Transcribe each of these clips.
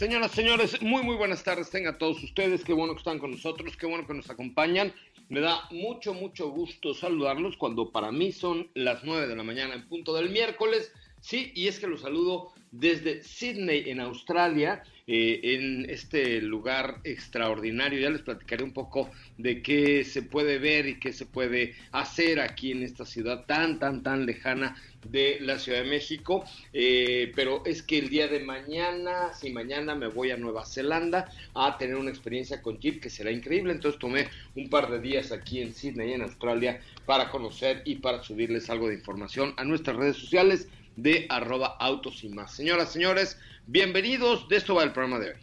Señoras, señores, muy, muy buenas tardes. Tengan todos ustedes. Qué bueno que están con nosotros, qué bueno que nos acompañan. Me da mucho, mucho gusto saludarlos cuando para mí son las 9 de la mañana en punto del miércoles. Sí, y es que los saludo desde Sydney, en Australia, eh, en este lugar extraordinario. Ya les platicaré un poco de qué se puede ver y qué se puede hacer aquí en esta ciudad tan, tan, tan lejana de la Ciudad de México. Eh, pero es que el día de mañana, si mañana me voy a Nueva Zelanda a tener una experiencia con Jeep que será increíble. Entonces tomé un par de días aquí en Sydney, en Australia, para conocer y para subirles algo de información a nuestras redes sociales de arroba autos y más. Señoras, señores, bienvenidos. De esto va el programa de hoy.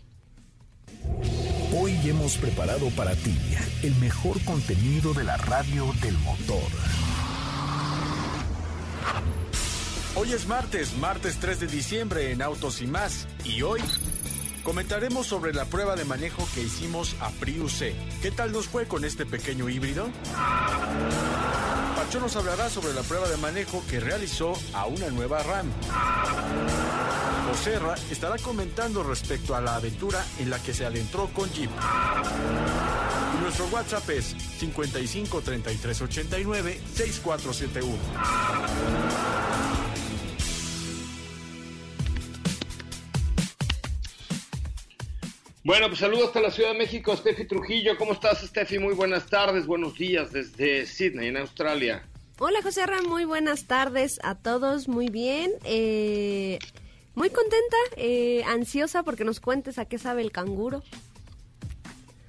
Hoy hemos preparado para ti el mejor contenido de la radio del motor. Hoy es martes, martes 3 de diciembre en Autos y más. Y hoy comentaremos sobre la prueba de manejo que hicimos a Prius C. ¿Qué tal nos fue con este pequeño híbrido? Pacho nos hablará sobre la prueba de manejo que realizó a una nueva RAM. Joserra estará comentando respecto a la aventura en la que se adentró con Jeep. Y nuestro WhatsApp es 55 33 89 6471. Bueno, pues saludos hasta la Ciudad de México, Steffi Trujillo. ¿Cómo estás, Steffi? Muy buenas tardes, buenos días desde Sydney, en Australia. Hola, José Ram, muy buenas tardes a todos, muy bien. Eh, muy contenta, eh, ansiosa porque nos cuentes a qué sabe el canguro.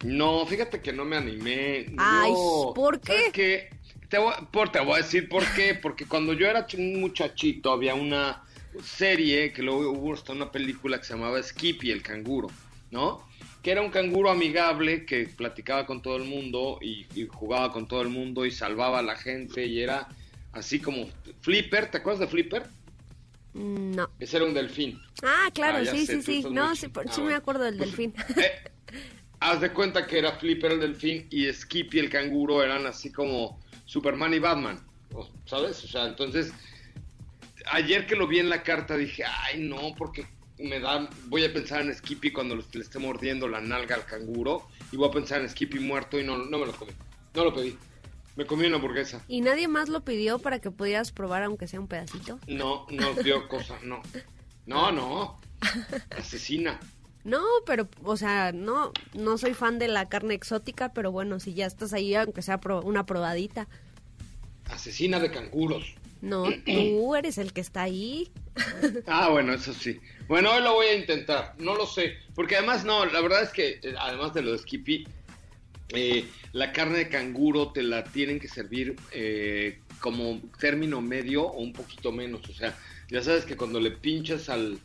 No, fíjate que no me animé. Ay, No. ¿por qué? ¿Sabes qué? Te voy, por, te voy a decir por qué. Porque cuando yo era un muchachito había una serie que luego hubo hasta una película que se llamaba Skippy, el canguro, ¿no? Que era un canguro amigable que platicaba con todo el mundo y, y jugaba con todo el mundo y salvaba a la gente y era así como Flipper. ¿Te acuerdas de Flipper? Mm, No. Ese era un delfín. Ah, claro, Ah, sí, sé, sí, sí. No, sí, por- Ah, sí me acuerdo del Pues, delfín. eh, haz de cuenta que era Flipper el delfín y Skippy el canguro eran así como Superman y Batman, ¿sabes? O sea, entonces, ayer que lo vi en la carta dije, ay no, porque me da, voy a pensar en Skippy cuando le esté mordiendo la nalga al canguro y voy a pensar en Skippy muerto y no, no me lo comí, no lo pedí. Me comí una hamburguesa. ¿Y nadie más lo pidió para que pudieras probar aunque sea un pedacito? No, no dio cosa, no. No, no. Asesina. No, pero, o sea, no, no soy fan de la carne exótica, pero bueno, si ya estás ahí, aunque sea pro- una probadita. Asesina de canguros. No, tú eres el que está ahí. Ah, bueno, eso sí. Bueno, hoy lo voy a intentar, no lo sé, porque además no, la verdad es que eh, además de lo de Skippy, eh, la carne de canguro te la tienen que servir eh, como término medio o un poquito menos, o sea, ya sabes que cuando le pinchas al,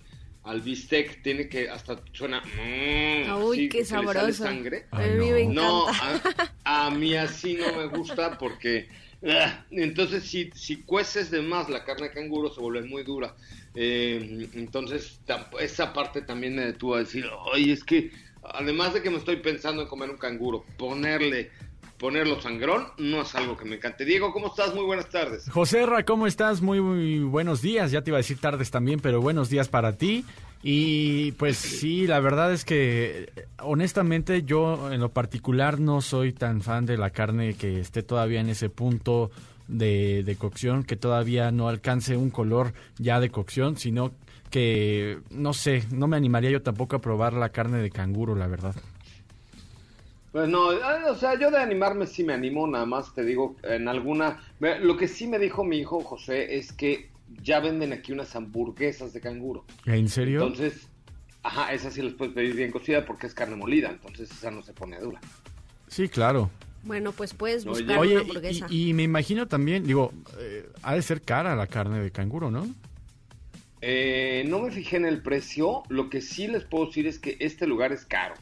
al bistec tiene que hasta suena... mm, Uy, así, qué que le sale sabroso. sangre. a mí me encanta. No, a, a mí así no me gusta porque ah, entonces si, si cueces de más la carne de canguro se vuelve muy dura. Eh, entonces esa parte también me detuvo a decir, oye, es que además de que me estoy pensando en comer un canguro, ponerle, ponerlo sangrón no es algo que me encante. Diego, ¿cómo estás? Muy buenas tardes. José Ra, ¿cómo estás? Muy, muy buenos días. Ya te iba a decir tardes también, pero buenos días para ti. Y pues sí, la verdad es que honestamente yo en lo particular no soy tan fan de la carne que esté todavía en ese punto de, de cocción, que todavía no alcance un color ya de cocción, sino que no sé, no me animaría yo tampoco a probar la carne de canguro, la verdad. Pues no, ah, o sea, yo de animarme sí me animo, nada más te digo, en alguna... Lo que sí me dijo mi hijo José es que ya venden aquí unas hamburguesas de canguro. ¿En serio? Entonces, ajá, esas sí las puedes pedir bien cocida porque es carne molida, entonces esa no se pone dura. Sí, claro. Bueno, pues puedes buscar Oye, una y- hamburguesa. y, y me imagino también, digo, eh, ha de ser cara la carne de canguro, ¿no? Eh, no me fijé en el precio, lo que sí les puedo decir es que este lugar es caro.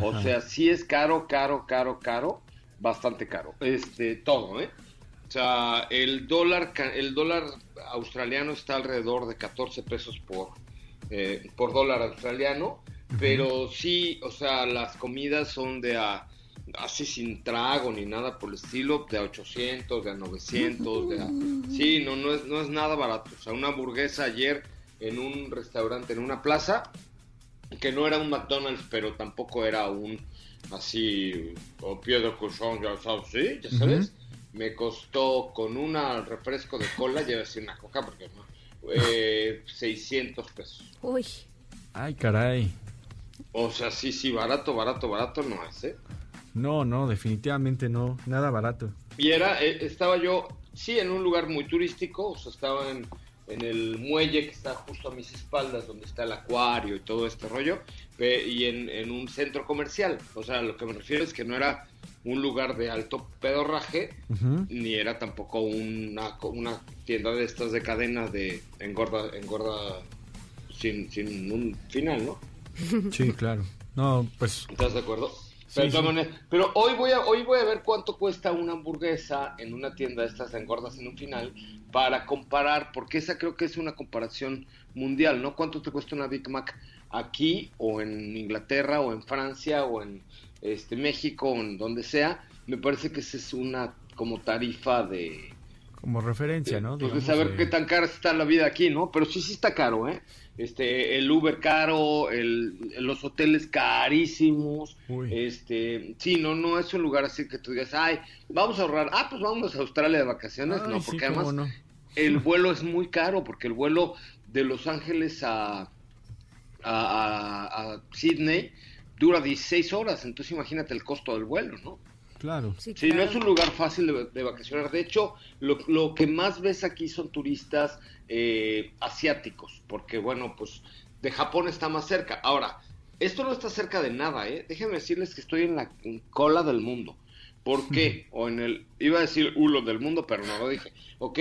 O sea, sí es caro, caro, caro, caro, bastante caro. Este, todo, ¿eh? O sea, el dólar, ca- el dólar australiano está alrededor de 14 pesos por, eh, por dólar australiano, pero sí, o sea, las comidas son de a, así sin trago ni nada por el estilo, de a 800, de a 900, de a... Sí, no, no es, no es nada barato. O sea, una hamburguesa ayer en un restaurante, en una plaza, que no era un McDonald's, pero tampoco era un así, o pie de cochón, ya sabes, sí, ya sabes. Me costó con una refresco de cola, ya decir una coca, porque no, eh, 600 pesos. Uy, Ay, caray. O sea, sí, sí, barato, barato, barato no es, ¿eh? No, no, definitivamente no. Nada barato. Y era, eh, estaba yo, sí, en un lugar muy turístico, o sea, estaba en, en el muelle que está justo a mis espaldas, donde está el acuario y todo este rollo, y en, en un centro comercial. O sea, lo que me refiero es que no era un lugar de alto pedorraje, ni era tampoco una, una tienda de estas de cadena de engorda, engorda sin, sin un final, ¿no? Sí, claro. No, pues ¿Estás de acuerdo? Sí, Pero, sí. hoy voy a hoy voy a ver cuánto cuesta una hamburguesa en una tienda de estas engordas en un final para comparar, porque esa creo que es una comparación mundial, ¿no? ¿Cuánto te cuesta una Big Mac aquí o en Inglaterra o en Francia o en este México o en donde sea? Me parece que esa es una como tarifa de como referencia, ¿no? pues de saber eh, qué tan cara está la vida aquí, ¿no? Pero sí, sí está caro, ¿eh? Este, el Uber caro, el, los hoteles carísimos, Uy. este, sí, no, no es un lugar así que tú digas, ay, vamos a ahorrar, ah, pues vamos a Australia de vacaciones, ay, no, porque además no. el vuelo es muy caro, porque el vuelo de Los Ángeles a, a, a- a Sydney dura 16 horas, entonces imagínate el costo del vuelo, ¿no? Claro. sí, Sí, no es un lugar fácil de, de vacacionar. De hecho, lo, lo que más ves aquí son turistas eh, asiáticos, porque bueno, pues de Japón está más cerca. Ahora, esto no está cerca de nada, ¿eh? Déjenme decirles que estoy en la en cola del mundo. ¿Por qué? O en el, iba a decir hulo del mundo, pero no lo dije. ¿Ok?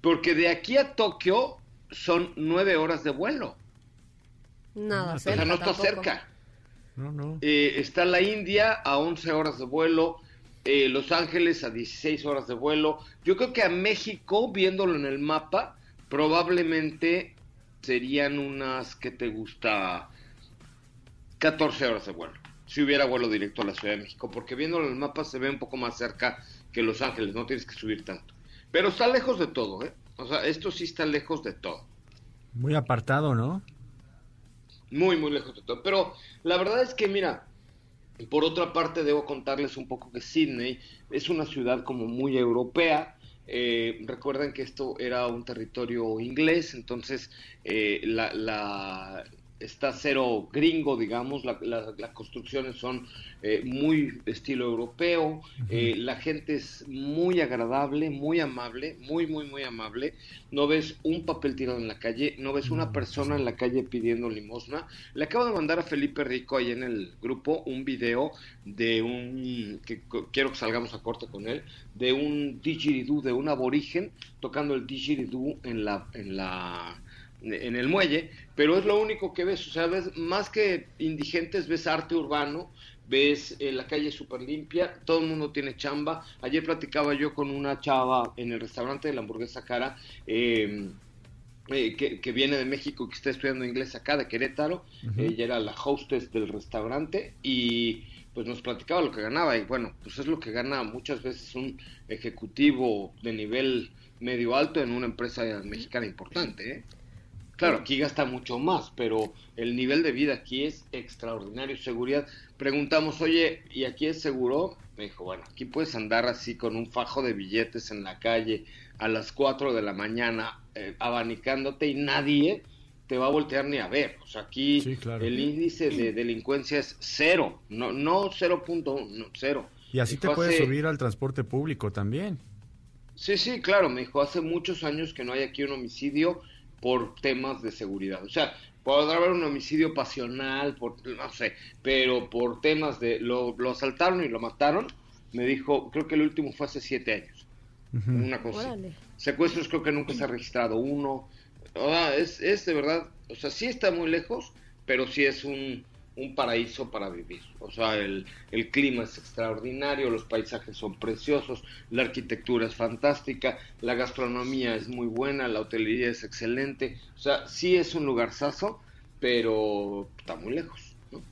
Porque de aquí a Tokio son nueve horas de vuelo. Nada, O cerca sea, no está tampoco. cerca. No, no. Eh, está la India a 11 horas de vuelo, eh, Los Ángeles a 16 horas de vuelo. Yo creo que a México, viéndolo en el mapa, probablemente serían unas que te gusta 14 horas de vuelo. Si hubiera vuelo directo a la Ciudad de México, porque viéndolo en el mapa se ve un poco más cerca que Los Ángeles, no tienes que subir tanto. Pero está lejos de todo, ¿eh? O sea, esto sí está lejos de todo. Muy apartado, ¿no? Muy, muy lejos de todo. Pero la verdad es que, mira, por otra parte debo contarles un poco que Sydney es una ciudad como muy europea. Eh, recuerden que esto era un territorio inglés, entonces eh, la, la- está cero gringo, digamos, la- la- las construcciones son eh, muy estilo europeo, eh, la gente es muy agradable, muy amable, muy, muy, muy amable, no ves un papel tirado en la calle, no ves una persona en la calle pidiendo limosna. Le acabo de mandar a Felipe Rico ahí en el grupo un video de un, que quiero que salgamos a corte con él, de un didgeridoo, de un aborigen tocando el didgeridoo en la, en la, en el muelle, pero es lo único que ves, o sea, ves más que indigentes, ves arte urbano, ves eh, la calle súper limpia, todo el mundo tiene chamba. Ayer platicaba yo con una chava en el restaurante de la hamburguesa cara, eh, eh, que, que viene de México, que está estudiando inglés acá, de Querétaro. Ella era la hostess del restaurante y pues nos platicaba lo que ganaba. Y bueno, pues es lo que gana muchas veces un ejecutivo de nivel medio alto en una empresa mexicana importante. ¿eh? Claro, aquí gasta mucho más, pero el nivel de vida aquí es extraordinario. Seguridad. Preguntamos, oye, ¿y aquí es seguro? Me dijo, bueno, aquí puedes andar así con un fajo de billetes en la calle a las 4 de la mañana, eh, abanicándote y nadie te va a voltear ni a ver. O sea, aquí Sí, claro. el índice de delincuencia es cero, no, no 0.1, no, cero. Y así te puedes hace- subir al transporte público también. Sí, sí, claro, me dijo, hace muchos años que no hay aquí un homicidio por temas de seguridad. O sea, podrá haber un homicidio pasional, por, no sé, pero por temas de, lo, lo asaltaron y lo mataron, me dijo, creo que el último fue hace siete años. Una cosa. Órale. Secuestros creo que nunca se ha registrado uno. O sea, es, es de verdad, o sea, sí está muy lejos, pero sí es un, un paraíso para vivir. O sea, el, el clima es extraordinario, los paisajes son preciosos, la arquitectura es fantástica, la gastronomía es muy buena, la hotelería es excelente. O sea, sí es un lugarzazo, pero está muy lejos. ¿no?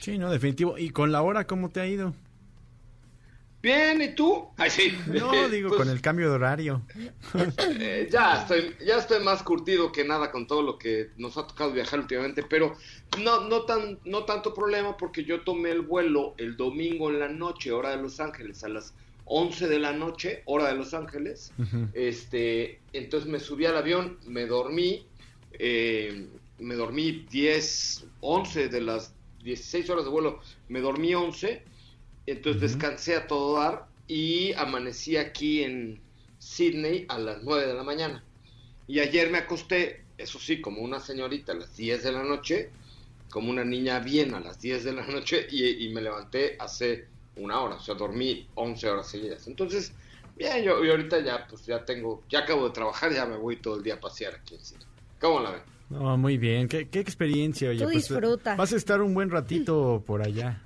Sí, no, definitivo. ¿Y con la hora cómo te ha ido? Bien, ¿y tú? Ay, sí. No, digo, Pues, con el cambio de horario. Eh, ya estoy ya estoy más curtido que nada con todo lo que nos ha tocado viajar últimamente, pero no no tan no tanto problema porque yo tomé el vuelo el domingo en la noche, hora de Los Ángeles, a las 11 de la noche, hora de Los Ángeles. Este, entonces me subí al avión, me dormí, eh, me dormí 10, 11 de las 16 horas de vuelo, me dormí 11, entonces descansé a todo dar y amanecí aquí en Sydney a las 9 de la mañana. Y ayer me acosté, eso sí, como una señorita a las 10 de la noche, como una niña bien a las 10 de la noche y, y me levanté hace una hora, o sea, dormí 11 horas seguidas. Entonces, bien, yo y ahorita ya, pues ya tengo, ya acabo de trabajar, ya me voy todo el día a pasear aquí en Sydney. ¿Cómo la ven? No, muy bien. Qué, qué experiencia, oye. Tú pues, disfruta. Vas a estar un buen ratito por allá.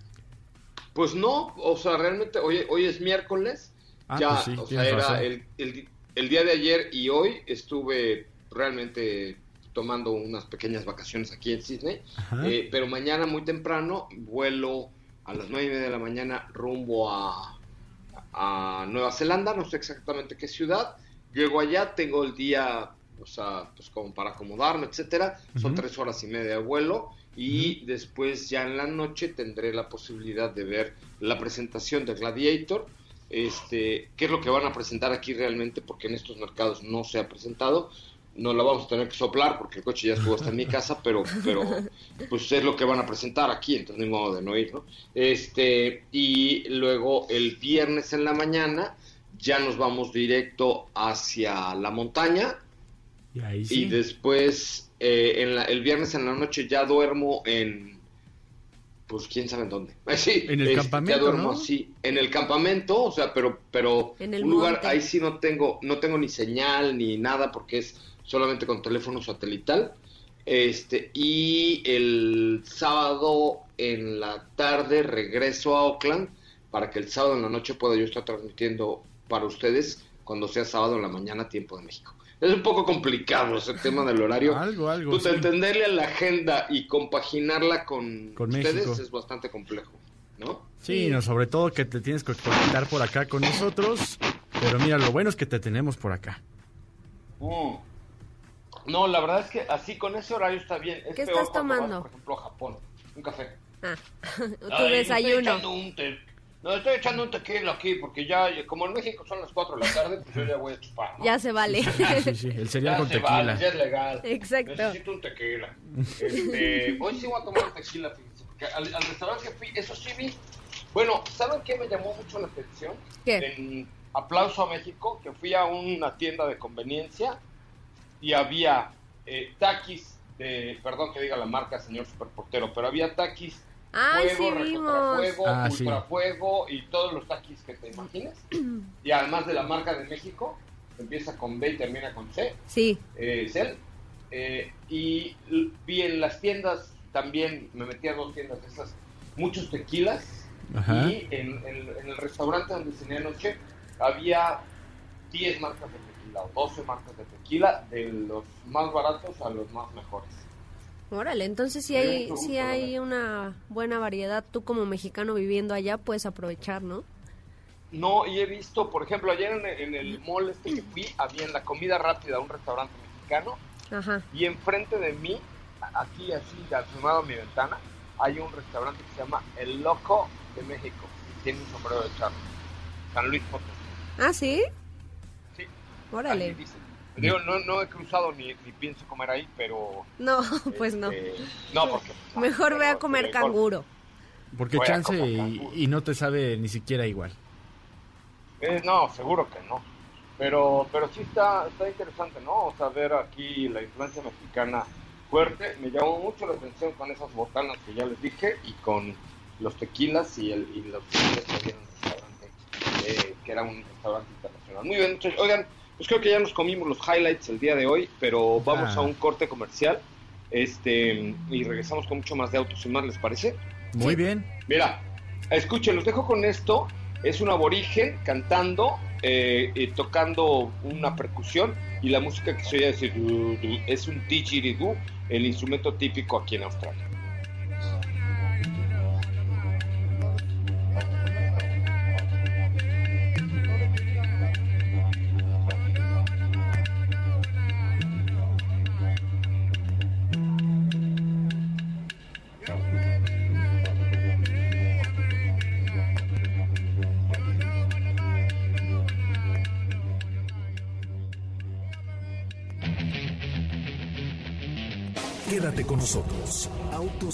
Pues no, o sea, realmente hoy, hoy es miércoles, Ah, ya, pues sí, o sea, era el, el- el día de ayer y hoy estuve realmente tomando unas pequeñas vacaciones aquí en Sydney. Eh, pero mañana muy temprano vuelo a las nueve y media de la mañana rumbo a, a Nueva Zelanda, no sé exactamente qué ciudad, llego allá, tengo el día, o sea, pues como para acomodarme, etcétera, son tres horas y media de vuelo y después ya en la noche tendré la posibilidad de ver la presentación de Gladiator, este, qué es lo que van a presentar aquí realmente, porque en estos mercados no se ha presentado, no la vamos a tener que soplar porque el coche ya estuvo hasta en mi casa, pero, pero pues es lo que van a presentar aquí, entonces ni modo de no ir, ¿no? Este, y luego el viernes en la mañana ya nos vamos directo hacia la montaña Y ahí y sí. después eh, en la- el viernes en la noche ya duermo en pues quién sabe en dónde. Eh, sí, En el este, campamento, Ya duermo ¿no? así, en el campamento, o sea, pero pero En el un lugar monte. ahí sí no tengo no tengo ni señal ni nada porque es solamente con teléfono satelital. Este, y el sábado en la tarde regreso a Oakland para que el sábado en la noche pueda yo estar transmitiendo para ustedes cuando sea sábado en la mañana tiempo de México. Es un poco complicado ese tema del horario. Algo, algo. Pues sí. entenderle a la agenda y compaginarla con, Con ustedes México. es bastante complejo, ¿no? Sí, no, sobre todo que te tienes que conectar por acá con nosotros. Pero mira, lo bueno es que te tenemos por acá. Mm. No, la verdad es que así con ese horario está bien. Es ¿Qué peor estás vas, tomando? por ejemplo, a Japón. Un café. Ah, tu Ay, Estoy desayuno. un te- No, estoy echando un tequila aquí porque ya, como en México son las 4 de la tarde, pues yo ya voy a chupar. ¿no? Ya se vale. Sí, sí, el cereal Ya con se tequila. vale, ya es legal. Exacto. Necesito un tequila. Este, hoy sí voy a tomar un tequila, fíjense, porque al, al restaurante que fui, eso sí vi. Bueno, ¿saben qué me llamó mucho la atención? ¿Qué? En Aplauso a México, que fui a una tienda de conveniencia y había eh, taquis de, perdón que diga la marca, señor superportero, pero había taquis Ay, fuego, sí vimos. recontrafuego, Ah, sí. ultrafuego y todos los taquis que te imagines. y además de la marca de México, empieza con B y termina con C, Sí. eh, Cel. Eh, y vi en las tiendas también, me metí a dos tiendas de esas, muchos tequilas. Ajá. Y en, en- en el restaurante donde cené anoche había 10 marcas de tequila o 12 marcas de tequila, de los más baratos a los más mejores. Órale, entonces si hay, si hay una buena variedad, tú como mexicano viviendo allá puedes aprovechar, ¿no? No, y he visto, por ejemplo, ayer en el, en el mall este que fui, había en la comida rápida un restaurante mexicano Ajá. y enfrente de mí, aquí así, asomado a mi ventana, hay un restaurante que se llama El Loco de México. y Tiene un sombrero de charro. San Luis Potosí. Ah, sí. Sí, Órale. Digo, no, no he cruzado ni, ni pienso comer ahí, pero... No, pues no. este, no, porque... Mejor pero- ve a comer pero- canguro. Porque Voy chance y no te sabe ni siquiera igual. Eh, no, seguro que no. Pero, pero sí está, está interesante, ¿no? O sea, ver aquí la influencia mexicana fuerte. Me llamó mucho la atención con esas botanas que ya les dije y con los tequilas y, el, y los tequilas que había en el restaurante, eh, que era un restaurante internacional. Muy bien, muchachos. Oigan, pues creo que ya nos comimos los highlights el día de hoy, pero vamos Ah. a un corte comercial este y regresamos con mucho más de autos y más, ¿les parece? Muy Sí. bien. Mira, escuchen, los dejo con esto. Es un aborigen cantando, eh, eh, tocando una percusión y la música que se oye du, es un didgeridoo, el instrumento típico aquí en Australia.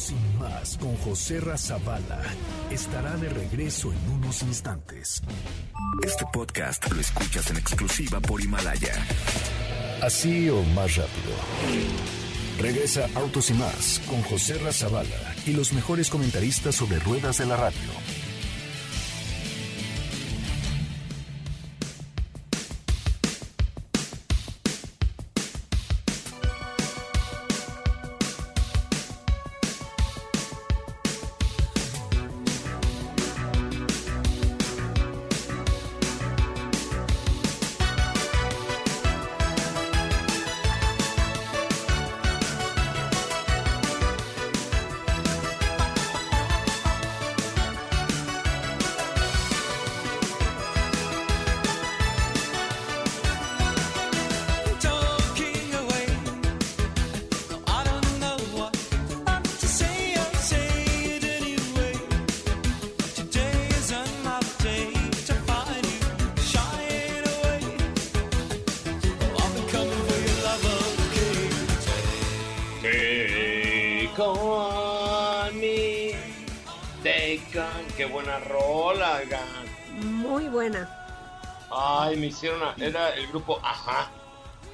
Autos sin más con José Razabala estará de regreso en unos instantes. Este podcast lo escuchas en exclusiva por Himalaya. Así o más rápido. Regresa Autos y más con José Razabala y los mejores comentaristas sobre ruedas de la radio.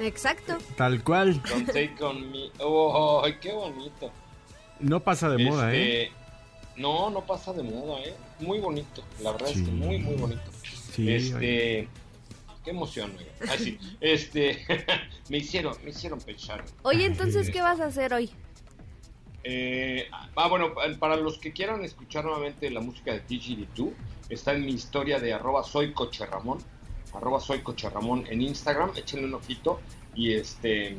Exacto. Tal cual. con Take on me. Oh, qué bonito. No pasa de moda, ¿eh? Este, No, no pasa de moda, ¿eh? Muy bonito, la verdad es que muy, muy bonito. Sí, oye. este, qué emoción, oiga. Ay, sí. Este, me hicieron, me hicieron pensar. Oye, entonces, ¿qué vas a hacer hoy? Eh, ah, bueno, pa- para los que quieran escuchar nuevamente la música de Didgeridoo, está en mi historia de arroba soy coche Ramón, arroba soy coche Ramón en Instagram, échenle un ojito y este...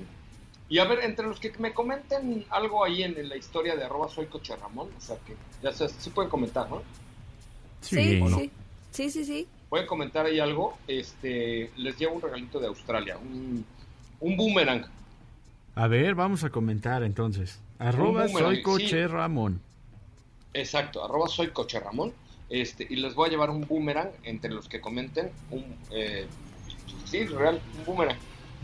Y a ver, entre los que me comenten algo ahí en, en la historia de arroba soy coche Ramón, o sea que ya se, sí pueden comentar, ¿no? Sí, sí, ¿o no? sí. Sí, sí, sí. Pueden comentar ahí algo, este, les llevo un regalito de Australia, un, un boomerang. A ver, vamos a comentar entonces. Arroba soy coche sí. Ramón. Exacto, arroba soy coche Ramón. Este, y les voy a llevar un boomerang entre los que comenten. Un, eh, sí, real, un boomerang.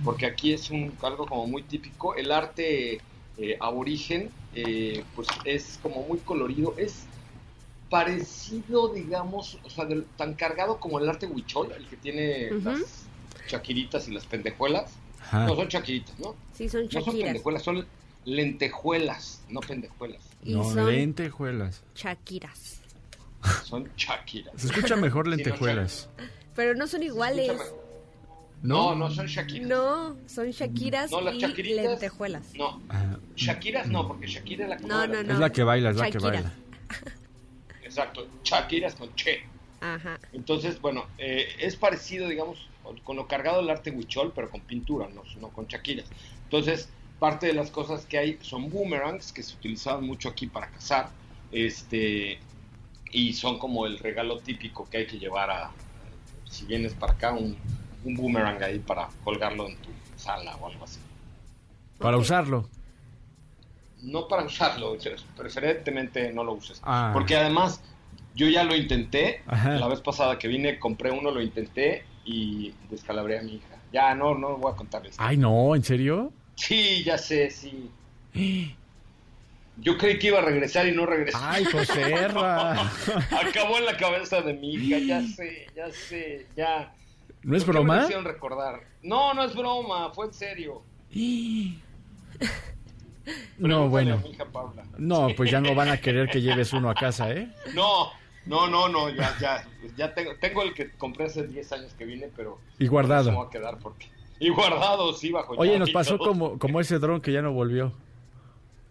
Porque aquí es un, algo como muy típico. El arte eh, aborigen, eh, pues es como muy colorido. Es parecido, digamos, o sea, del- tan cargado como el arte huichol, el que tiene las chaquiritas y las pendejuelas. Ajá. No son chaquiritas, ¿no? Sí, son No son pendejuelas, son lentejuelas, no pendejuelas. Y No, son lentejuelas. Shakiras. Son chaquiras. Se escucha mejor Sí, no, lentejuelas. Pero no son iguales. No, no son Shakiras. No, son Shakiras No, las y Shakiritas. lentejuelas. No, Ah, Shakiras no, porque Shakira es la que No, mueve no, la- no. es la que baila, es la que Shakira. baila. Exacto, Shakiras con Che. Ajá. Entonces, bueno, eh, es parecido, digamos, con- con lo cargado del arte huichol, pero con pintura, no, no con Shakiras. Entonces, parte de las cosas que hay son boomerangs que se utilizaban mucho aquí para cazar. Este, y son como el regalo típico que hay que llevar a, si vienes para acá, un, un boomerang ahí para colgarlo en tu sala o algo así. Para usarlo. no para usarlo, preferentemente no lo uses. Ah. Porque además, yo ya lo intenté, Ajá. la vez pasada que vine compré uno, lo intenté y descalabré a mi hija. Ya, no, no voy a contarles. Ay, no, ¿en serio? Sí, ya sé, sí. Yo creí que iba a regresar y no regresó. Ay, José. Acabó en la cabeza de mi hija, ya sé, ya sé, ya. ¿No es ¿Por qué me broma? hicieron recordar? No, no es broma, fue en serio. No, bueno. a mi hija Paula. No, pues ya no van a querer que lleves uno a casa, ¿eh? No, no, no, no, ya, ya, ya tengo, tengo el que compré hace 10 años que vine, pero... Y guardado. Me va a quedar porque... Y guardado, sí, bajo Oye, nos pasó como, como ese dron que ya no volvió.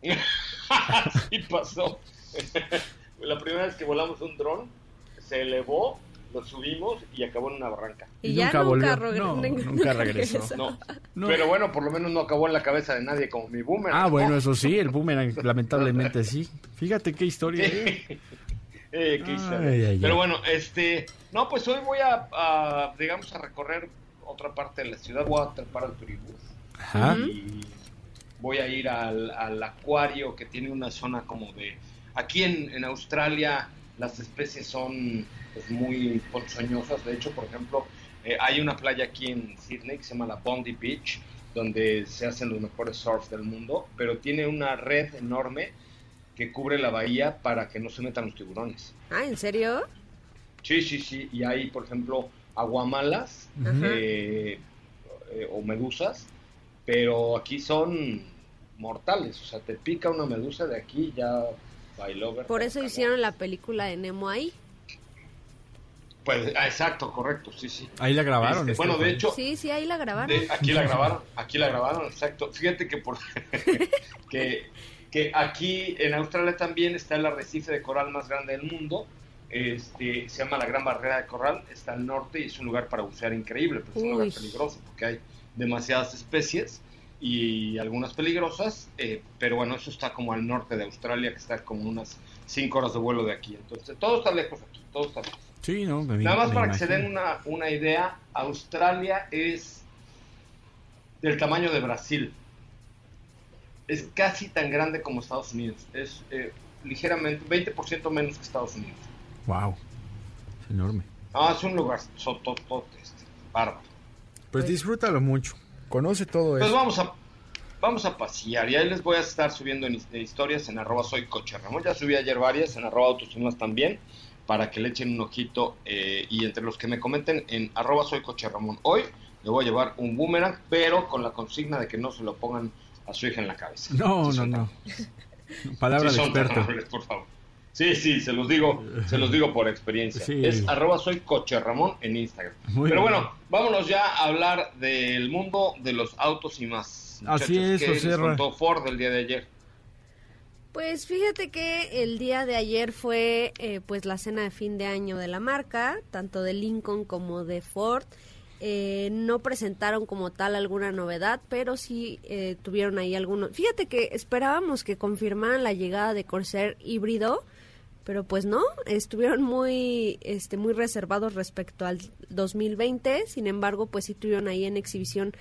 sí pasó. La primera vez que volamos un dron, se elevó, lo subimos y acabó en una barranca. Y, ya nunca nunca, volvió. regre- No, nunca regresó. No. No. Pero bueno, por lo menos no acabó en la cabeza de nadie como mi boomer. Ah, bueno, eso sí, el boomerang, lamentablemente sí. Fíjate qué historia, ¿eh? Eh, qué historia. ay, ay. Pero bueno, este, no, pues hoy voy a, a, digamos, a recorrer otra parte de la ciudad, voy a trepar al turibús Ajá. y voy a ir al, al acuario que tiene una zona como de, aquí en, en Australia las especies son pues, muy ponzoñosas, de hecho, por ejemplo, eh, hay una playa aquí en Sydney que se llama la Bondi Beach, donde se hacen los mejores surf del mundo, pero tiene una red enorme que cubre la bahía para que no se metan los tiburones. Ah, ¿en serio? Sí, sí, sí. Y hay, por ejemplo, aguamalas eh, eh, o medusas, pero aquí son mortales. O sea, te pica una medusa de aquí ya bailó. Por eso hicieron la película de Nemo ahí. Pues, ah, exacto, correcto, sí, sí. Ahí la grabaron. Este, bueno, de Estefan. hecho, Sí, sí, ahí la grabaron. de- aquí la grabaron, aquí la grabaron, exacto. Fíjate que por que, que aquí en Australia también está el arrecife de coral más grande del mundo. Este, se llama la Gran Barrera de Coral, está al norte y es un lugar para bucear increíble, pero es un lugar peligroso porque hay demasiadas especies y algunas peligrosas, eh, pero bueno, eso está como al norte de Australia, que está como unas 5 horas de vuelo de aquí. Entonces, todo está lejos aquí, todo está lejos. Sí, ¿no? Me- Nada más me para que se imagino. den una, una idea, Australia es del tamaño de Brasil. Es casi tan grande como Estados Unidos. Es eh, ligeramente, 20% menos que Estados Unidos. Wow. Es enorme. Ah, es un lugar sototote, este, bárbaro. Pues disfrútalo mucho. Conoce todo Pues eso. vamos a, vamos a pasear y ahí les voy a estar subiendo en, historias en arroba soy coche Ramón. Ya subí ayer varias en arroba autos y más también para que le echen un ojito eh, y entre los que me comenten en arroba soy coche Ramón. Hoy le voy a llevar un boomerang, pero con la consigna de que no se lo pongan a su hija en la cabeza. No, Sí no, no. Palabra sí de experto. por favor. Sí, sí, se los digo, se los digo por experiencia. Sí. Es arroba soy coche Ramón en Instagram. Muy Pero bien. bueno, vámonos ya a hablar del mundo de los autos y más. Así Muchachos, es, ¿qué les contó Ford el día de ayer? Pues fíjate que el día de ayer fue eh, pues la cena de fin de año de la marca, tanto de Lincoln como de Ford. Eh, no presentaron como tal alguna novedad, pero sí eh, tuvieron ahí algunos. Fíjate que esperábamos que confirmaran la llegada de Corsair híbrido, pero pues no, estuvieron muy, este, muy reservados respecto al 2020. Sin embargo, pues sí tuvieron ahí en exhibición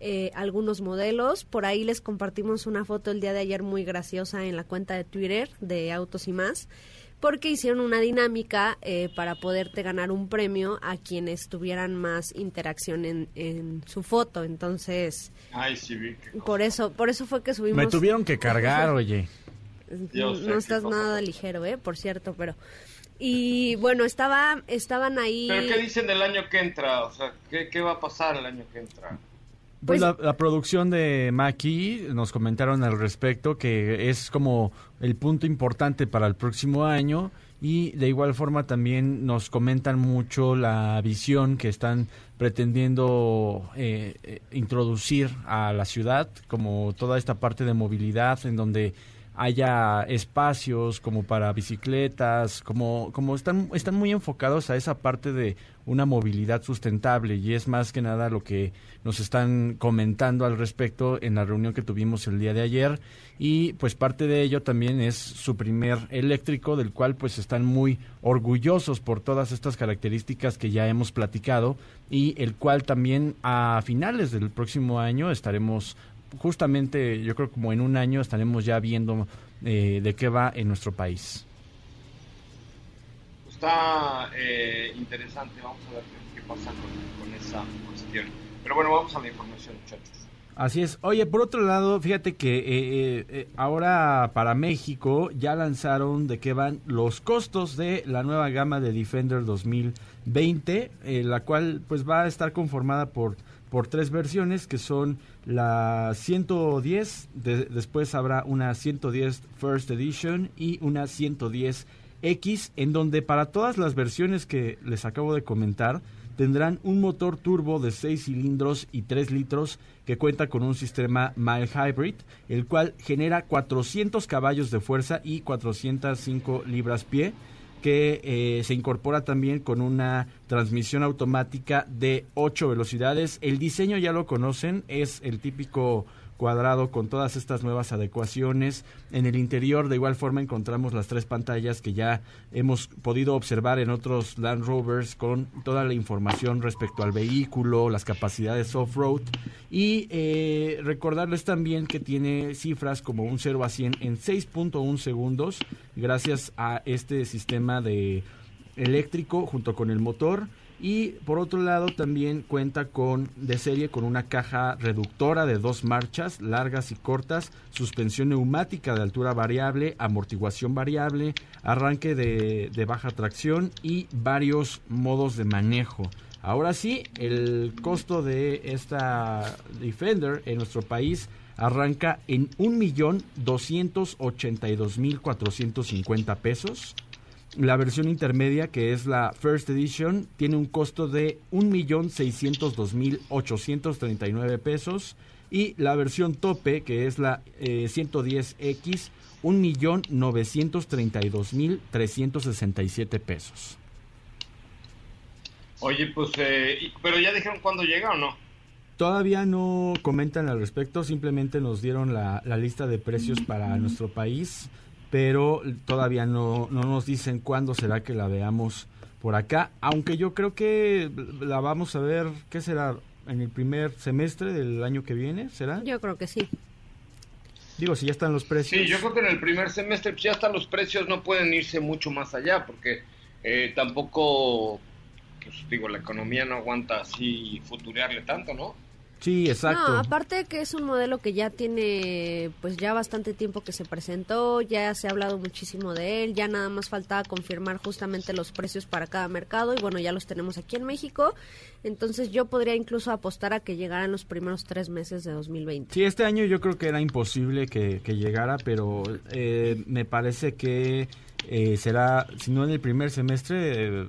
eh, algunos modelos. Por ahí les compartimos una foto el día de ayer muy graciosa en la cuenta de Twitter de Autos y más, porque hicieron una dinámica eh, para poderte ganar un premio a quienes tuvieran más interacción en, en su foto. Entonces, Ay, sí, vi que- por eso, por eso fue que subimos. Me tuvieron que cargar, oye. Yo no estás nada ligero, eh, por cierto, pero y bueno, estaba, estaban ahí. ¿Pero qué dicen del año que entra? O sea, ¿qué, qué va a pasar el año que entra? Pues Pues- la, la producción de Maki nos comentaron al respecto que es como el punto importante para el próximo año y de igual forma también nos comentan mucho la visión que están pretendiendo eh, eh, introducir a la ciudad como toda esta parte de movilidad en donde haya espacios como para bicicletas, como, como están, están muy enfocados a esa parte de una movilidad sustentable y es más que nada lo que nos están comentando al respecto en la reunión que tuvimos el día de ayer. Y pues parte de ello también es su primer eléctrico del cual pues están muy orgullosos por todas estas características que ya hemos platicado y el cual también a finales del próximo año estaremos justamente yo creo como en un año estaremos ya viendo eh, de qué va en nuestro país. Está eh, interesante, vamos a ver qué, qué pasa con, con esa cuestión. Pero bueno, vamos a la información, muchachos. Así es. Oye, por otro lado, fíjate que eh, eh, eh, ahora para México ya lanzaron de qué van los costos de la nueva gama de Defender 2020, eh, la cual pues va a estar conformada por por tres versiones que son la 110, de- después habrá una 110 First Edition y una 110 X, en donde para todas las versiones que les acabo de comentar tendrán un motor turbo de 6 cilindros y 3 litros que cuenta con un sistema mild hybrid, el cual genera 400 caballos de fuerza y 405 libras pie que eh, se incorpora también con una transmisión automática de 8 velocidades. El diseño ya lo conocen, es el típico cuadrado con todas estas nuevas adecuaciones. En el interior de igual forma encontramos las tres pantallas que ya hemos podido observar en otros Land Rovers con toda la información respecto al vehículo, las capacidades off-road y eh, recordarles también que tiene cifras como un 0 a 100 en 6.1 segundos gracias a este sistema de eléctrico junto con el motor y por otro lado también cuenta con de serie con una caja reductora de dos marchas largas y cortas, suspensión neumática de altura variable, amortiguación variable, arranque de, de baja tracción y varios modos de manejo. Ahora sí, el costo de esta Defender en nuestro país arranca en 1.282.450 pesos. La versión intermedia, que es la First Edition, tiene un costo de 1.602.839 pesos. Y la versión tope, que es la eh, 110X, 1.932.367 pesos. Oye, pues, eh, pero ya dijeron cuándo llega o no. Todavía no comentan al respecto, simplemente nos dieron la, la lista de precios para nuestro país, pero todavía no, no nos dicen cuándo será que la veamos por acá, aunque yo creo que la vamos a ver, ¿qué será? ¿En el primer semestre del año que viene? ¿Será? Yo creo que sí. Digo, si ya están los precios. Sí, yo creo que en el primer semestre pues, ya hasta los precios no pueden irse mucho más allá, porque eh, tampoco, pues digo, la economía no aguanta así futurearle tanto, ¿no? Sí, exacto. No, aparte que es un modelo que ya tiene pues ya bastante tiempo que se presentó, ya se ha hablado muchísimo de él, ya nada más faltaba confirmar justamente los precios para cada mercado y bueno, ya los tenemos aquí en México, entonces yo podría incluso apostar a que llegaran los primeros tres meses de 2020. Sí, este año yo creo que era imposible que, que llegara, pero eh, me parece que eh, será, si no en el primer semestre, eh,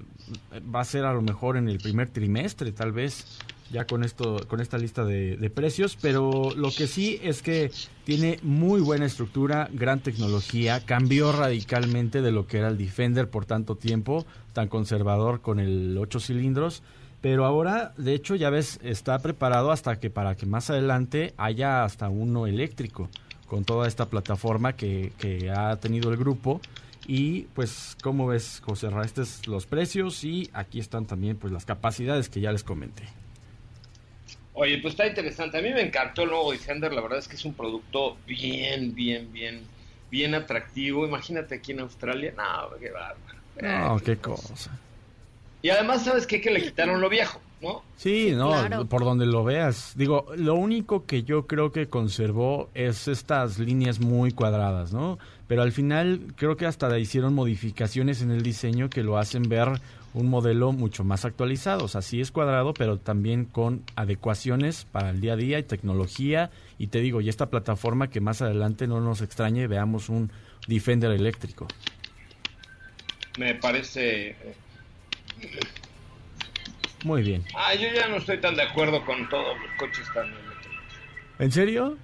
va a ser a lo mejor en el primer trimestre, tal vez, ya con esto, con esta lista de, de precios. Pero lo que sí es que tiene muy buena estructura, gran tecnología, cambió radicalmente de lo que era el Defender por tanto tiempo, tan conservador con el 8 cilindros. Pero ahora, de hecho, ya ves, está preparado hasta que para que más adelante haya hasta uno eléctrico con toda esta plataforma que, que ha tenido el grupo. Y pues, ¿cómo ves, José Ra? Estos es los precios y aquí están también pues las capacidades que ya les comenté. Oye, pues está interesante. A mí me encantó el nuevo Defender. La verdad es que es un producto bien, bien, bien, bien atractivo. Imagínate aquí en Australia. No, qué bárbaro. No, Eh, qué cosa. Y además, ¿sabes qué? Que le quitaron lo viejo, ¿no? Sí, no, claro. por donde lo veas. Digo, lo único que yo creo que conservó es estas líneas muy cuadradas, ¿no? Pero al final creo que hasta le hicieron modificaciones en el diseño que lo hacen ver un modelo mucho más actualizado. O sea, sí es cuadrado, pero también con adecuaciones para el día a día y tecnología. Y te digo, y esta plataforma que más adelante no nos extrañe, veamos un Defender eléctrico. Me parece. Muy bien. Ah, yo ya no estoy tan de acuerdo con todos los coches tan eléctricos. ¿En serio?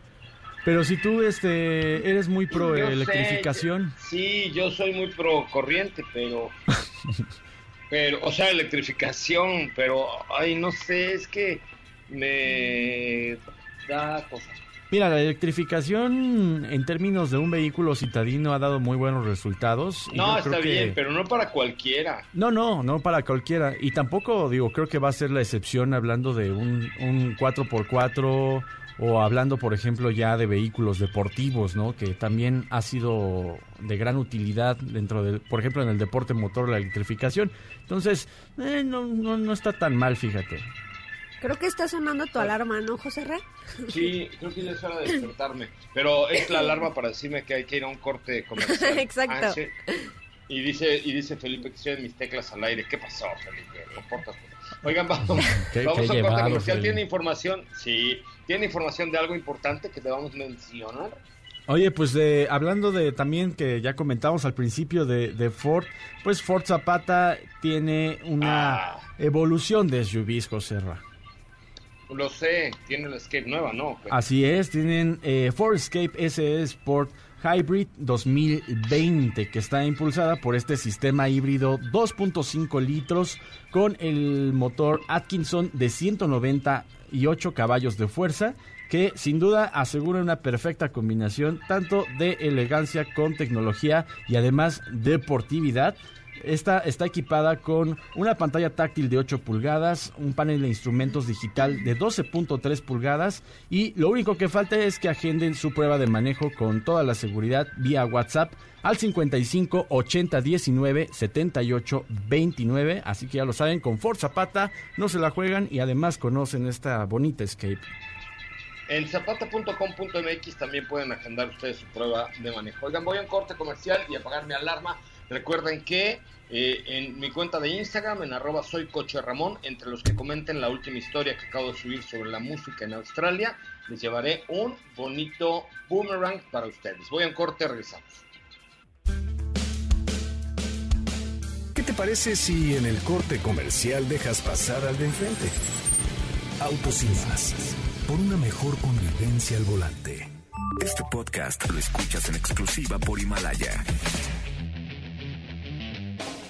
Pero si tú este eres muy pro Yo sé, electrificación. sí, yo soy muy pro corriente, pero. pero, o sea, electrificación, pero. Ay, no sé, es que me da cosas. Mira, la electrificación en términos de un vehículo citadino ha dado muy buenos resultados. y No, está que- bien, pero no para cualquiera. No, no, no para cualquiera. Y tampoco, digo, creo que va a ser la excepción hablando de un, un 4x4 o hablando, por ejemplo, ya de vehículos deportivos, ¿no? Que también ha sido de gran utilidad dentro del, por ejemplo, en el deporte motor, la electrificación. Entonces, eh, no, no, no está tan mal, fíjate. Creo que está sonando tu alarma, ¿no, José Ra? Sí, creo que ya es hora de despertarme. Pero es la alarma para decirme que hay que ir a un corte comercial. Exacto. Ah, sí. Y dice, y dice Felipe que estoy en mis teclas al aire. ¿Qué pasó, Felipe? No importa. Oigan, vamos, Qué- vamos qué a un corte llevado, comercial. Felipe. ¿Tiene información? Sí. ¿Tiene información de algo importante que debamos mencionar? Oye, pues de, hablando de también que ya comentamos al principio de, de Ford, pues Ford Zapata tiene una Ah. evolución de SUVs, José Ra. Lo sé, tiene la Escape nueva, ¿no? Pero- Así es, tienen eh, Ford Escape SE Sport Hybrid 2020 que está impulsada por este sistema híbrido 2.5 litros con el motor Atkinson de 198 caballos de fuerza que sin duda asegura una perfecta combinación tanto de elegancia con tecnología y además deportividad. Esta está equipada con una pantalla táctil de 8 pulgadas, un panel de instrumentos digital de 12.3 pulgadas y lo único que falta es que agenden su prueba de manejo con toda la seguridad vía WhatsApp al 55 80 19 78 29. Así que ya lo saben, con Ford Zapata no se la juegan y además conocen esta bonita Escape. En zapata.com.mx también pueden agendar ustedes su prueba de manejo. Oigan, voy a un corte comercial y apagar mi alarma. Recuerden que eh, en mi cuenta de Instagram, en arroba soy entre los que comenten la última historia que acabo de subir sobre la música en Australia, les llevaré un bonito boomerang para ustedes. Voy a un corte, regresamos. ¿Qué te parece si en el corte comercial dejas pasar al de enfrente? Autos y. Por una mejor convivencia al volante. Este podcast lo escuchas en exclusiva por Himalaya.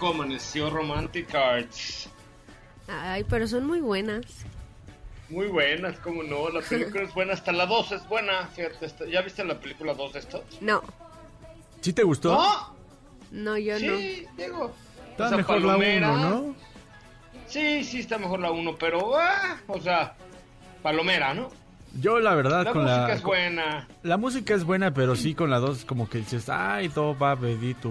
Rico amaneció Romantic Arts. Ay, pero son muy buenas. Muy buenas, como no, la película es buena, hasta la 2 es buena. Fíjate, ¿ya viste la película 2 de esto? No, ¿Sí te gustó? ¿No? no, yo no. Sí, Diego. Está O sea, mejor la palomera. 1, ¿no? Sí, sí, está mejor la 1, pero, ah, o sea, palomera, ¿no? Yo la verdad La con música la es buena. La música es buena, pero sí con la 2 como que dices, ay, todo va bedito.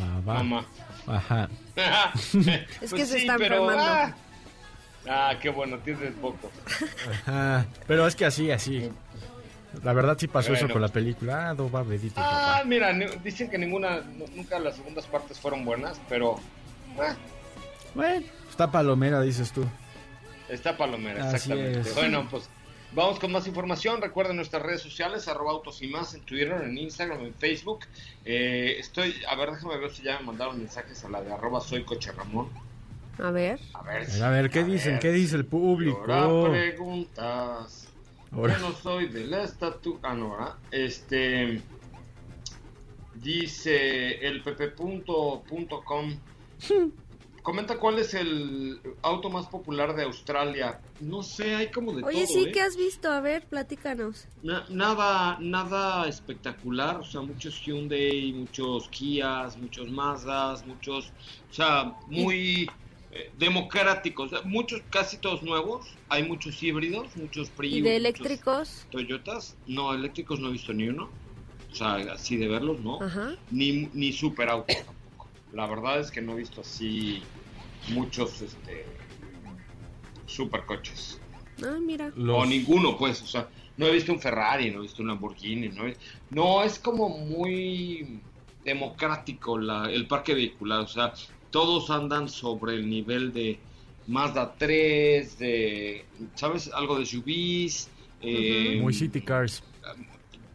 Ah, va. Mamá. Ajá. Es que se está enfermando. Ah, Ah, qué bueno, tienes poco. Ajá. Pero es que así, así. La verdad sí pasó eso con la película. Ah, todo va bedito. Ah, papá. mira, dicen que ninguna, nu- nunca las segundas partes fueron buenas, pero ah, Bueno, está palomera, dices tú. está palomera, Así exactamente. es. Bueno, pues vamos con más información. Recuerden nuestras redes sociales, arroba autos y más, en Twitter, en Instagram, en Facebook. Eh, estoy, a ver, déjame ver si ya me mandaron mensajes a la de arroba soy coche Ramón. A ver. A ver, A ver, a ver, ¿qué dicen? ver. ¿Qué dice el público? Ahora preguntas. Ahora. Yo no soy del estatus. Ah, no, ¿verdad? Este. Dice el pepe.com. Comenta cuál es el auto más popular de Australia. No sé, hay como de Oye, todo. sí, ¿eh? ¿qué has visto? A ver, platícanos. Na- nada, nada espectacular, o sea, muchos Hyundai, muchos Kias, muchos Mazdas, muchos, o sea, muy eh, democráticos, muchos, casi todos nuevos, hay muchos híbridos, muchos Prius, ¿Y de eléctricos? Toyotas, no, eléctricos no he visto ni uno, o sea, así de verlos, ¿no? Ajá. Ni, ni super autos tampoco. La verdad es que no he visto así muchos, este, supercoches. Ah, mira. Los- O ninguno, pues, o sea, no he visto un Ferrari, no he visto un Lamborghini, no, he- no es como muy democrático la, el parque vehicular, o sea, todos andan sobre el nivel de Mazda 3, de, ¿sabes? Algo de SUVs, eh, Muy City Cars.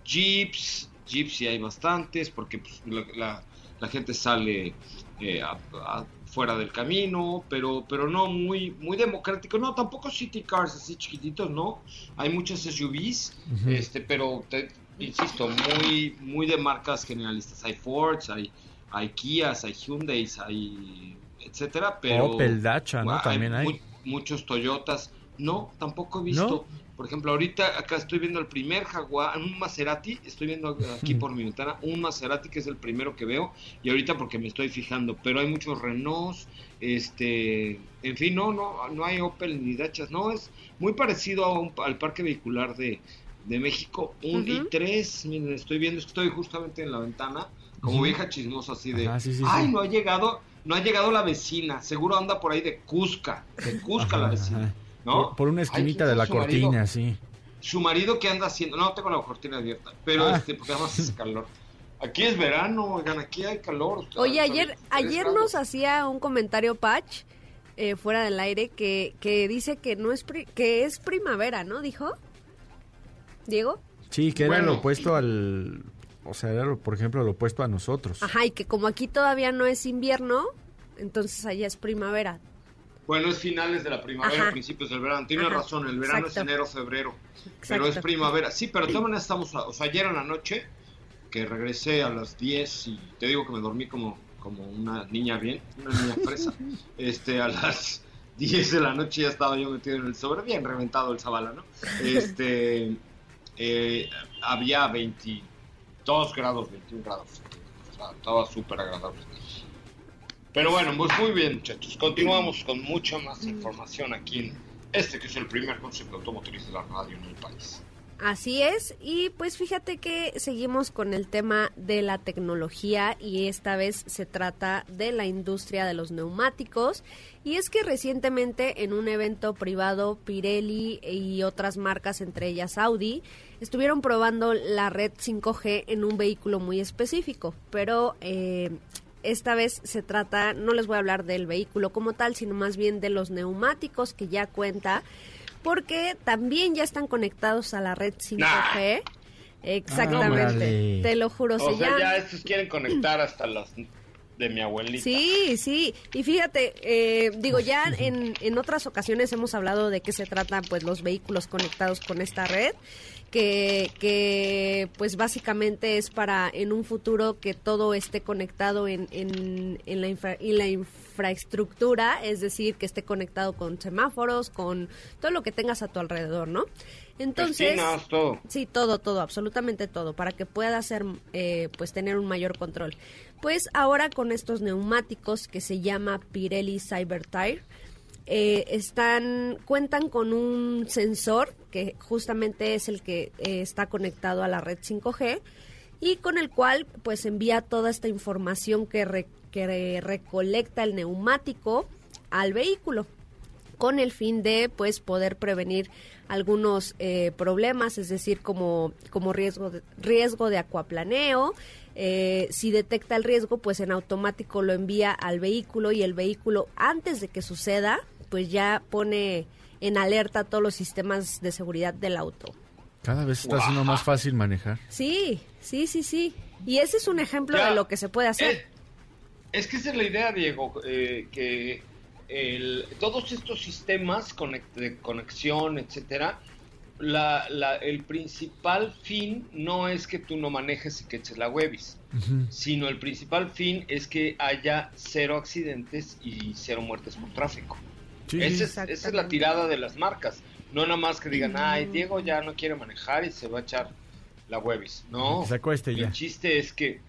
Jeeps, Jeeps sí hay bastantes, porque pues, la, la- la gente sale eh, a, a fuera del camino, pero, pero no muy, muy democrático. No, tampoco city cars así chiquititos, no. Hay muchas SUVs, este, pero te- insisto, muy, muy de marcas generalistas. Hay Fords, hay, hay Kias, hay Hyundais, hay etcétera, pero Opel, Dacia, ¿no? También hay. mu- muchos Toyotas. No, tampoco he visto. Por ejemplo, ahorita acá estoy viendo el primer Jaguar, un Maserati, estoy viendo aquí por mi ventana, un Maserati que es el primero que veo, y ahorita porque me estoy fijando, pero hay muchos Renaults, este, en fin, no, no, no hay Opel ni Dachas, no, es muy parecido a un- al parque vehicular de, de México, un Ujú. i3, miren, estoy viendo, estoy justamente en la ventana, como vieja chismosa así de, Ajá, sí, sí, ay, sí. no ha llegado, no ha llegado la vecina, seguro anda por ahí de Cusca, de Cusca la vecina. ¿No? Por, por una esquinita ¿quién de la es marido? cortina, sí. Su marido que anda haciendo, no tengo la cortina abierta, pero Ah. este, porque además hace calor. Aquí es verano, oigan, aquí hay calor. Oye, ayer, ayer grados. nos hacía un comentario Patch eh, fuera del aire que, que dice que no es pri- que es primavera, ¿no? Dijo. Diego. Sí, que era Bueno. lo opuesto al... O sea, era, lo- por ejemplo, lo opuesto a nosotros. Ajá, y que como aquí todavía no es invierno, entonces allá es primavera. Bueno, es finales de la primavera, Ajá. principios del verano. Tiene Ajá, razón, el verano exacto. es enero, febrero. Pero es primavera. Sí, pero de todas maneras estamos, a- o sea, ayer en la noche, que regresé a las 10 y te digo que me dormí como, como una niña bien, una niña fresa. este, a las 10 de la noche ya estaba yo metido en el sobre, bien reventado el zabala, ¿no? Este, eh, había 22 grados, 21 grados. O sea, estaba súper agradable. Pero bueno, pues muy bien, muchachos. Continuamos con mucha más información aquí en este que es el primer concepto automotriz de la radio en el país. Así es, y pues fíjate que seguimos con el tema de la tecnología y esta vez se trata de la industria de los neumáticos y es que recientemente en un evento privado Pirelli y otras marcas, entre ellas Audi, estuvieron probando la red 5G en un vehículo muy específico, pero eh, esta vez se trata, no les voy a hablar del vehículo como tal, sino más bien de los neumáticos que ya cuenta, porque también ya están conectados a la red 5G. Exactamente, Órale. te lo juro. O se sea, llama- ya estos quieren conectar hasta las de mi abuelita. Sí, sí. Y fíjate, eh, digo, ya en, en otras ocasiones hemos hablado de qué se trata, pues, los vehículos conectados con esta red, que, que pues, básicamente es para en un futuro que todo esté conectado en, en, en la, infra- en la infraestructura, es decir, que esté conectado con semáforos, con todo lo que tengas a tu alrededor, ¿no? Entonces... Esquinas, todo. Sí, todo, todo, absolutamente todo, para que pueda hacer, eh, pues tener un mayor control. Pues ahora con estos neumáticos que se llama Pirelli Cyber Tire, eh, están, cuentan con un sensor que justamente es el que eh, está conectado a la red 5G y con el cual pues envía toda esta información que, re- que re- recolecta el neumático al vehículo con el fin de pues poder prevenir algunos eh, problemas, es decir, como, como riesgo, de, riesgo de acuaplaneo. Eh, si detecta el riesgo, pues en automático lo envía al vehículo y el vehículo antes de que suceda, pues ya pone en alerta todos los sistemas de seguridad del auto. Cada vez está siendo más fácil manejar. Sí, sí, sí, sí. Y ese es un ejemplo Ya, de lo que se puede hacer. Eh, es que esa es la idea, Diego, eh, que el- todos estos sistemas conect- de conexión, etcétera, la, la- el principal fin no es que tú no manejes y que eches la webis, sino el principal fin es que haya cero accidentes y cero muertes por tráfico. Sí, Esa es, esa es la tirada de las marcas. No nada más que digan, ay, Diego ya no quiere manejar y se va a echar la webis. No. Se acueste ya. El chiste es que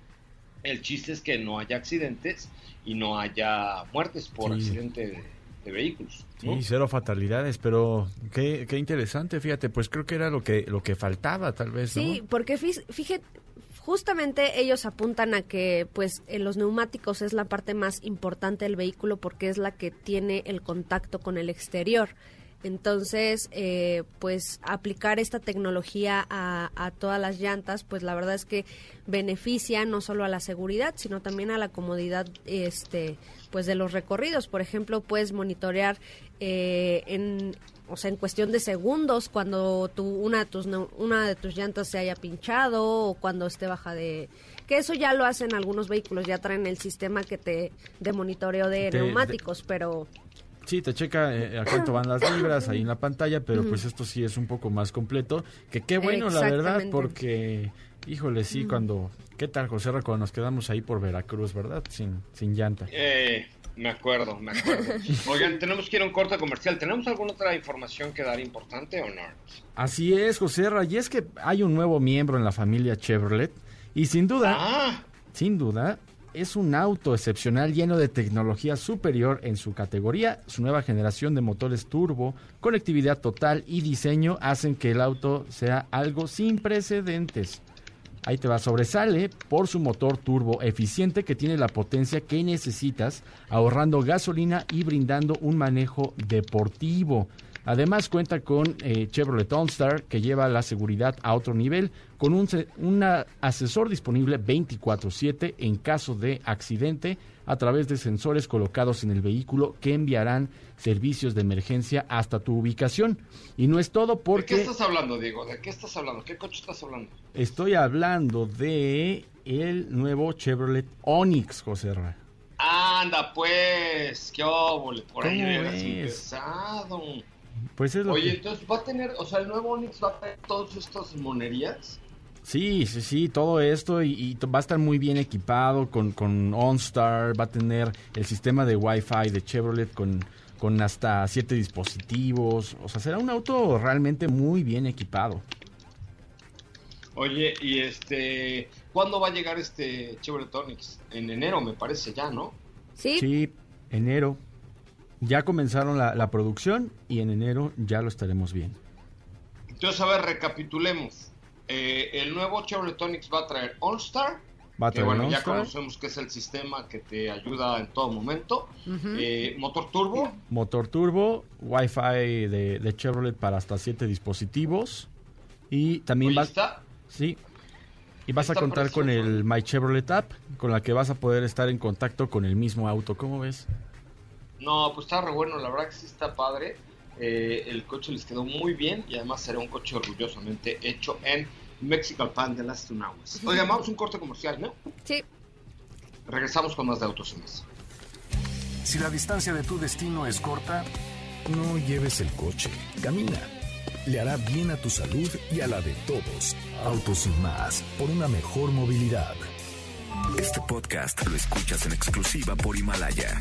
el chiste es que no haya accidentes y no haya muertes por Sí. accidente de, vehículos. ¿no? Sí, cero fatalidades, pero qué, qué interesante, fíjate, pues creo que era lo que lo que faltaba tal vez, ¿no? Sí, porque fí- fíjate, justamente ellos apuntan a que pues en los neumáticos es la parte más importante del vehículo porque es la que tiene el contacto con el exterior. Entonces, eh, pues aplicar esta tecnología a, a todas las llantas, pues la verdad es que beneficia no solo a la seguridad, sino también a la comodidad, este, pues de los recorridos. Por ejemplo, puedes monitorear eh, en o sea, en cuestión de segundos, cuando tu, una, de tus, una de tus llantas se haya pinchado o cuando esté baja de... Que eso ya lo hacen algunos vehículos, ya traen el sistema que te de monitoreo de neumáticos, pero Sí, te checa eh, a cuánto van las libras ahí en la pantalla, pero pues esto sí es un poco más completo. Que qué bueno, la verdad, porque, híjole, sí, cuando... ¿Qué tal, José Ra, cuando nos quedamos ahí por Veracruz, verdad? Sin, sin llanta. Eh, me acuerdo, me acuerdo. Oigan, tenemos que ir a un corte comercial. ¿Tenemos alguna otra información que dar importante o no? Así es, José Ra, y es que hay un nuevo miembro en la familia Chevrolet, y sin duda... Ah, Sin duda, es un auto excepcional lleno de tecnología superior en su categoría. Su nueva generación de motores turbo, conectividad total y diseño hacen que el auto sea algo sin precedentes. Ahí te va, sobresale por su motor turbo eficiente que tiene la potencia que necesitas, ahorrando gasolina y brindando un manejo deportivo. Además cuenta con eh, Chevrolet OnStar que lleva la seguridad a otro nivel con un una asesor disponible 24/7 en caso de accidente a través de sensores colocados en el vehículo que enviarán servicios de emergencia hasta tu ubicación. Y no es todo ¿de qué porque estás hablando, Diego? ¿De qué estás hablando? ¿Qué coche estás hablando? estoy hablando de el nuevo Chevrolet Onix, José Ra. Anda, pues, qué óvole, por ahí empezado. Pues es lo Oye, que- entonces va a tener, o sea, el nuevo Onix va a tener todas estas monerías. Sí, sí, sí, todo esto y, y va a estar muy bien equipado con, con OnStar, va a tener el sistema de Wi-Fi de Chevrolet con, con hasta siete dispositivos, o sea, será un auto realmente muy bien equipado. Oye, y este, ¿cuándo va a llegar este Chevrolet Onix? En enero, me parece ya, ¿no? sí, Sí, enero. Ya comenzaron la, la producción y en enero ya lo estaremos viendo. Entonces, a ver, recapitulemos. Eh, el nuevo Chevrolet Onix va a traer OnStar, Va a que bueno, ya conocemos que es el sistema que te ayuda en todo momento. Eh, motor turbo, motor turbo, Wi-Fi de, de Chevrolet para hasta siete dispositivos y también Oye, va... está, Sí. Y vas a contar con el My Chevrolet app, con la que vas a poder estar en contacto con el mismo auto. ¿Cómo ves? No, pues está re bueno, la verdad que sí está padre. Eh, el coche les quedó muy bien y además será un coche orgullosamente hecho en Mexical Pan de las Tunahuas. Oigan, vamos a un corte comercial, ¿no? sí. Regresamos con más de Autos y Más. Si la distancia de tu destino es corta, no lleves el coche, camina. Le hará bien a tu salud y a la de todos. Autos y más, por una mejor movilidad. Este podcast lo escuchas en exclusiva por Himalaya.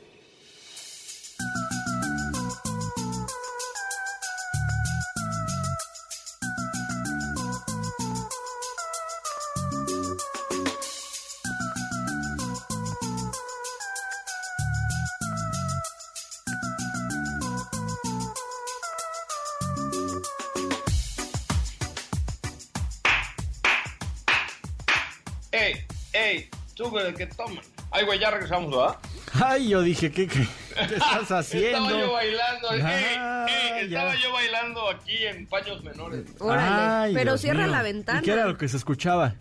¡Sube que toman! Ay, güey, ya regresamos, ¿verdad? Ay, yo dije, ¿qué, qué, qué estás haciendo? Estaba yo bailando. ¡Ey! Ah, ¡Ey! Estaba ya. yo bailando aquí en paños menores. Órale. Ay, Pero Dios cierra mío. la ventana. ¿Y qué era lo que se escuchaba?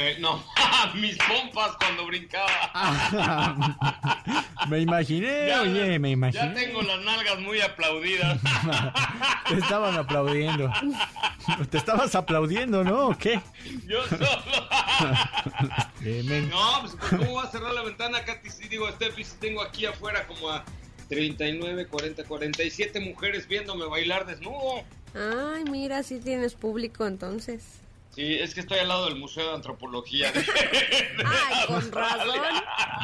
Eh, no, mis pompas cuando brincaba. me imaginé, Ya- oye, me Ya imaginé. tengo las nalgas muy aplaudidas. Te estaban aplaudiendo. Te estabas aplaudiendo, ¿no? ¿O qué? Yo solo. No, pues ¿cómo va a cerrar la ventana, Katy? Sí, digo, Steffi, si tengo aquí afuera como a 39, 40, 47 mujeres viéndome bailar desnudo. Ay, mira, sí tienes público entonces. Sí, es que estoy al lado del Museo de Antropología. de- Ay, con razón.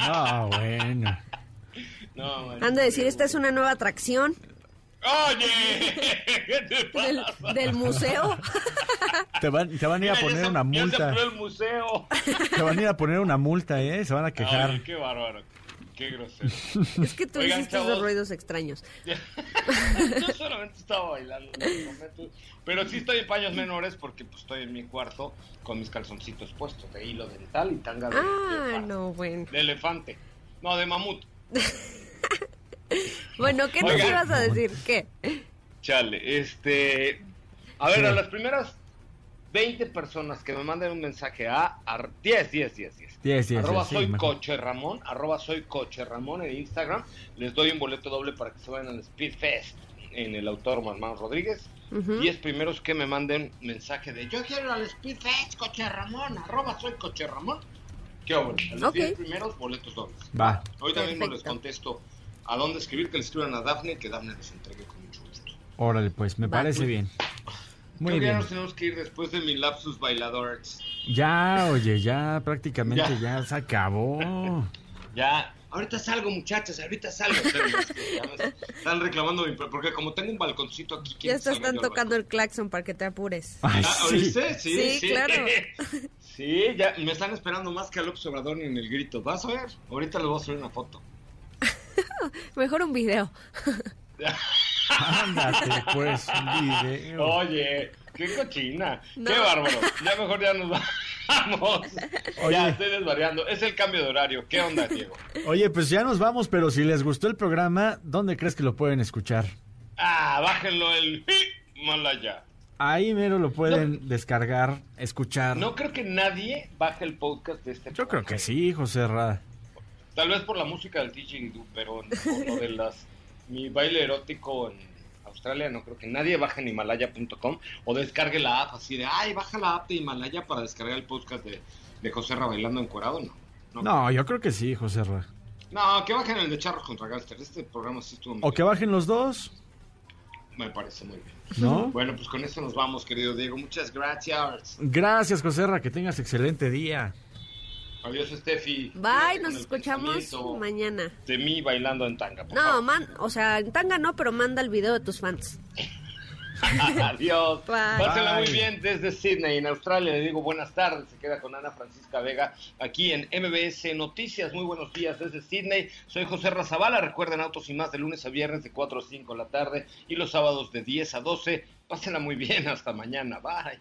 No, bueno. No, man. Han de decir, esta es una nueva atracción Oye, ¿qué te pasa? del, del museo. Te van, te van a ir a Mira, poner se- una Ya se multa. el museo. Te van a ir a poner una multa, ¿eh? Se van a Ay, quejar. qué bárbaro. Qué grosero. Es que tú Oigan, hiciste chavos. esos ruidos extraños. Yo solamente estaba bailando en ese momento. Pero sí estoy en paños menores porque pues, estoy en mi cuarto con mis calzoncitos puestos de hilo dental y tanga de, Ah, no, bueno. de elefante. No, de mamut. Bueno, ¿qué nos Oigan. ibas a decir? ¿Qué? Chale, este. A ver, a las primeras 20 personas que me manden un mensaje a. ar- 10, 10, 10, 10. 10, 10, Arroba sí, soy mejor. Coche Ramón, arroba soy Coche Ramón en Instagram. Les doy un boleto doble para que se vayan al Speed Fest en el Autódromo Hermanos Rodríguez. Ujú. 10 primeros que me manden mensaje de yo quiero ir al Speed Fest, Coche Ramón, arroba soy Coche Ramón. ¿Qué obra? A los Ok. 10 primeros boletos dobles. Va. Ahorita mismo les contesto a dónde escribir, que le escriban a Dafne, que Dafne les entregue con mucho gusto. Órale, pues, me Va. parece bien. Muy Creo que ya bien. nos tenemos que ir después de mi lapsus bailadores. Ya, oye, ya prácticamente Ya. ya, se acabó. Ya, ahorita salgo, muchachas, ahorita salgo. Están reclamando mi... Porque como tengo un balconcito aquí... Ya te están al tocando el claxon para que te apures. Ay, Ah, sí. ¿Oíste? Sí, Sí, sí. claro. Sí, ya me están esperando más que a López Obrador ni en el grito. ¿Vas a ver? Ahorita les voy a subir una foto. Mejor un video. Ándate, pues, un video. Oye, qué cochina. No. Qué bárbaro. Ya mejor ya nos vamos. Oye. Ya estoy desvariando. Es el cambio de horario. ¿Qué onda, Diego? Oye, pues ya nos vamos, pero si les gustó el programa, ¿dónde crees que lo pueden escuchar? Ah, bájenlo el Himalaya. Ahí mero lo pueden descargar, escuchar. No creo que nadie baje el podcast de este Yo creo que sí, José Ra. Tal vez por la música del didgeridoo, pero por lo de las mi baile erótico en Australia, no creo que nadie baje en Himalaya.com o descargue la app así de, ay, baja la app de Himalaya para descargar el podcast de, de José Ra bailando encuerado, no. No, No, yo creo que sí, José Ra. No, que bajen el de Charros contra Gangsters. Este programa sí estuvo muy O que bien. bajen los dos, Me parece muy bien. ¿no? Bueno, pues con esto nos vamos, querido Diego. Muchas gracias. Gracias, José Ra, que tengas excelente día. Adiós, Steffi. Bye, nos escuchamos mañana. De mí bailando en tanga. por No, favor. man, o sea, en tanga no, pero manda el video de tus fans. Adiós. Bye. Pásela muy bien desde Sydney, en Australia. Le digo buenas tardes. Se queda con Ana Francisca Vega aquí en MBS Noticias. Muy buenos días desde Sydney. Soy José Razabala. Recuerden Autos y más de lunes a viernes de 4 a 5 de la tarde y los sábados de 10 a 12. Pásenla muy bien. Hasta mañana. Bye.